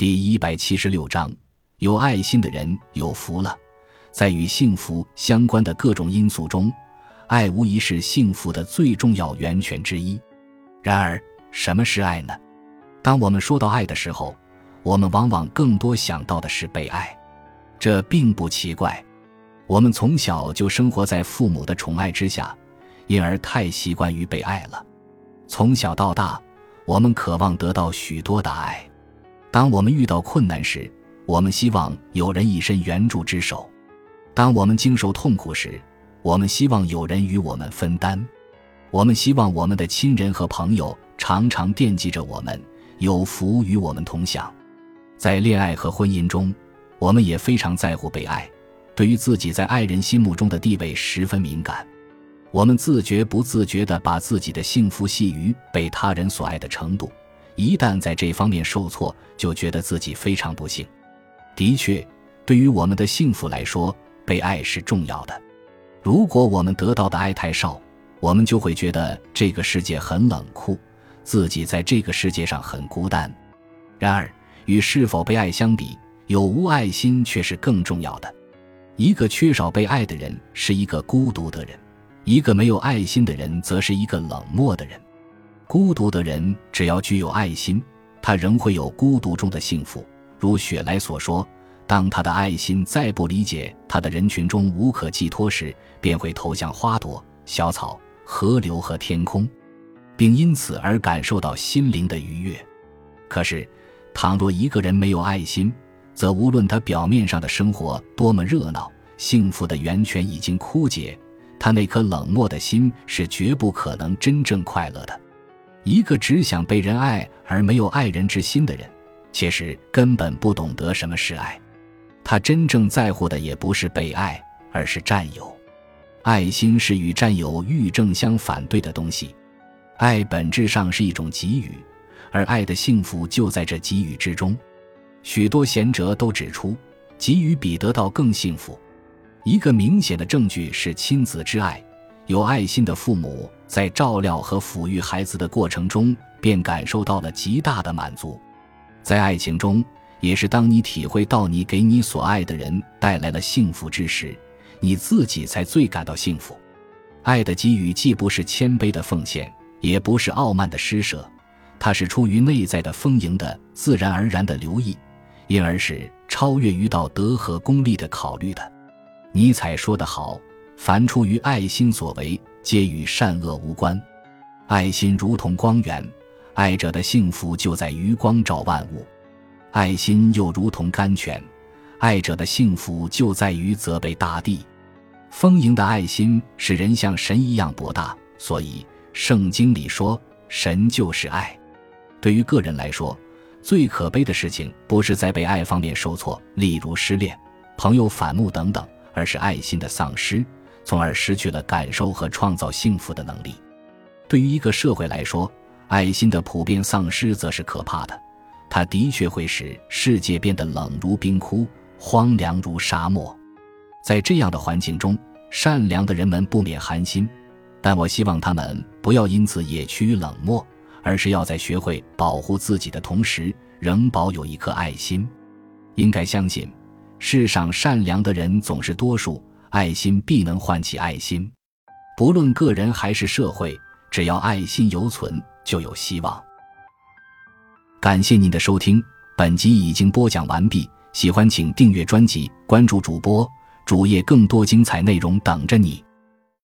第一百七十六章：有爱心的人有福了。在与幸福相关的各种因素中，爱无疑是幸福的最重要源泉之一。然而，什么是爱呢？当我们说到爱的时候，我们往往更多想到的是被爱。这并不奇怪，我们从小就生活在父母的宠爱之下，因而太习惯于被爱了。从小到大，我们渴望得到许多的爱。当我们遇到困难时，我们希望有人以伸援助之手。当我们经受痛苦时，我们希望有人与我们分担；我们希望我们的亲人和朋友常常惦记着我们，有福与我们同享。在恋爱和婚姻中，我们也非常在乎被爱，对于自己在爱人心目中的地位十分敏感。我们自觉不自觉地把自己的幸福系于被他人所爱的程度，一旦在这方面受挫，就觉得自己非常不幸。的确，对于我们的幸福来说，被爱是重要的。如果我们得到的爱太少，我们就会觉得这个世界很冷酷，自己在这个世界上很孤单。然而，与是否被爱相比，有无爱心却是更重要的。一个缺少被爱的人是一个孤独的人，一个没有爱心的人则是一个冷漠的人。孤独的人只要具有爱心，他仍会有孤独中的幸福。如雪莱所说。当他的爱心再不理解他的人群中无可寄托时，便会投向花朵、小草、河流和天空，并因此而感受到心灵的愉悦。可是，倘若一个人没有爱心，则无论他表面上的生活多么热闹，幸福的源泉已经枯竭，他那颗冷漠的心是绝不可能真正快乐的。一个只想被人爱而没有爱人之心的人，其实根本不懂得什么是爱。他真正在乎的也不是被爱，而是占有。爱心是与占有欲正相反对的东西。爱本质上是一种给予，而爱的幸福就在这给予之中。许多贤哲都指出，给予比得到更幸福。一个明显的证据是亲子之爱。有爱心的父母在照料和抚育孩子的过程中，便感受到了极大的满足。在爱情中。也是当你体会到你给你所爱的人带来了幸福之时，你自己才最感到幸福。爱的给予既不是谦卑的奉献，也不是傲慢的施舍，它是出于内在的丰盈的自然而然的留意，因而是超越于道德和功利的考虑的。尼采说得好：“凡出于爱心所为，皆与善恶无关。爱心如同光源，爱者的幸福就在于光照万物。”爱心又如同甘泉，爱者的幸福就在于责备大地。丰盈的爱心使人像神一样博大，所以圣经里说神就是爱。对于个人来说，最可悲的事情不是在被爱方面受挫，例如失恋、朋友反目等等，而是爱心的丧失，从而失去了感受和创造幸福的能力。对于一个社会来说，爱心的普遍丧失则是可怕的。它的确会使世界变得冷如冰窟、荒凉如沙漠。在这样的环境中，善良的人们不免寒心，但我希望他们不要因此也趋于冷漠，而是要在学会保护自己的同时，仍保有一颗爱心。应该相信，世上善良的人总是多数，爱心必能唤起爱心。不论个人还是社会，只要爱心犹存，就有希望。感谢您的收听，本集已经播讲完毕。喜欢请订阅专辑，关注主播主页，更多精彩内容等着你。